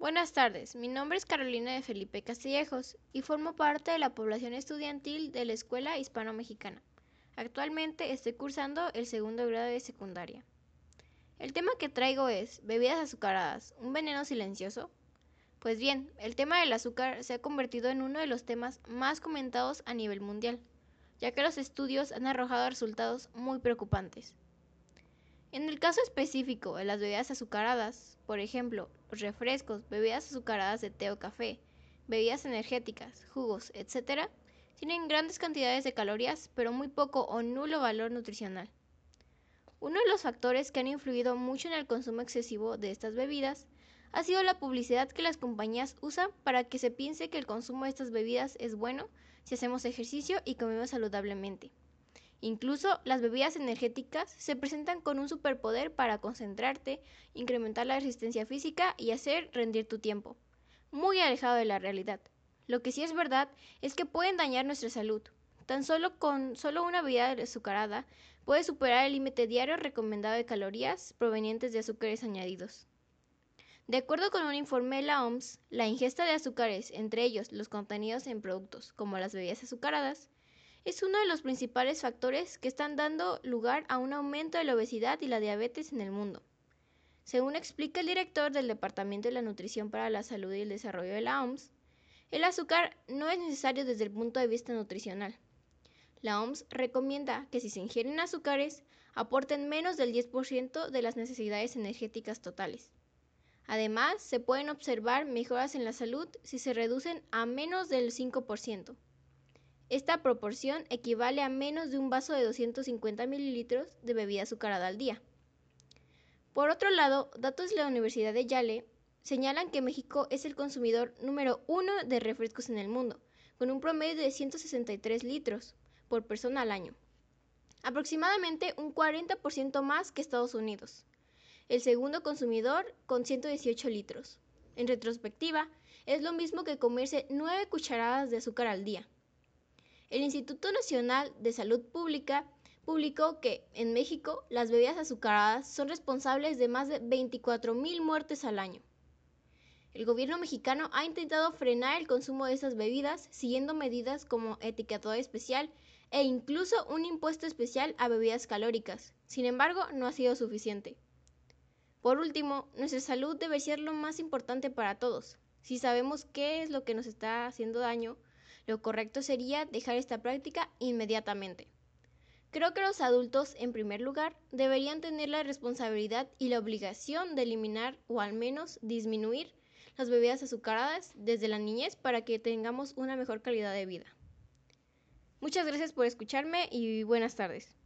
Buenas tardes, mi nombre es Carolina de Felipe Castillejos y formo parte de la población estudiantil de la Escuela Hispano-Mexicana. Actualmente estoy cursando el segundo grado de secundaria. El tema que traigo es bebidas azucaradas, un veneno silencioso. Pues bien, el tema del azúcar se ha convertido en uno de los temas más comentados a nivel mundial, ya que los estudios han arrojado resultados muy preocupantes. En el caso específico de las bebidas azucaradas, por ejemplo, refrescos, bebidas azucaradas de té o café, bebidas energéticas, jugos, etc., tienen grandes cantidades de calorías, pero muy poco o nulo valor nutricional. Uno de los factores que han influido mucho en el consumo excesivo de estas bebidas ha sido la publicidad que las compañías usan para que se piense que el consumo de estas bebidas es bueno si hacemos ejercicio y comemos saludablemente. Incluso las bebidas energéticas se presentan con un superpoder para concentrarte, incrementar la resistencia física y hacer rendir tu tiempo, muy alejado de la realidad. Lo que sí es verdad es que pueden dañar nuestra salud. Tan solo con solo una bebida azucarada puede superar el límite diario recomendado de calorías provenientes de azúcares añadidos. De acuerdo con un informe de la OMS, la ingesta de azúcares, entre ellos los contenidos en productos como las bebidas azucaradas, es uno de los principales factores que están dando lugar a un aumento de la obesidad y la diabetes en el mundo. Según explica el director del Departamento de la Nutrición para la Salud y el Desarrollo de la OMS, el azúcar no es necesario desde el punto de vista nutricional. La OMS recomienda que si se ingieren azúcares, aporten menos del 10% de las necesidades energéticas totales. Además, se pueden observar mejoras en la salud si se reducen a menos del 5%. Esta proporción equivale a menos de un vaso de 250 mililitros de bebida azucarada al día. Por otro lado, datos de la Universidad de Yale señalan que México es el consumidor número uno de refrescos en el mundo, con un promedio de 163 litros por persona al año, aproximadamente un 40% más que Estados Unidos. El segundo consumidor con 118 litros. En retrospectiva, es lo mismo que comerse 9 cucharadas de azúcar al día. El Instituto Nacional de Salud Pública publicó que en México las bebidas azucaradas son responsables de más de 24.000 muertes al año. El gobierno mexicano ha intentado frenar el consumo de esas bebidas siguiendo medidas como etiquetado especial e incluso un impuesto especial a bebidas calóricas. Sin embargo, no ha sido suficiente. Por último, nuestra salud debe ser lo más importante para todos. Si sabemos qué es lo que nos está haciendo daño, lo correcto sería dejar esta práctica inmediatamente. Creo que los adultos, en primer lugar, deberían tener la responsabilidad y la obligación de eliminar o al menos disminuir las bebidas azucaradas desde la niñez para que tengamos una mejor calidad de vida. Muchas gracias por escucharme y buenas tardes.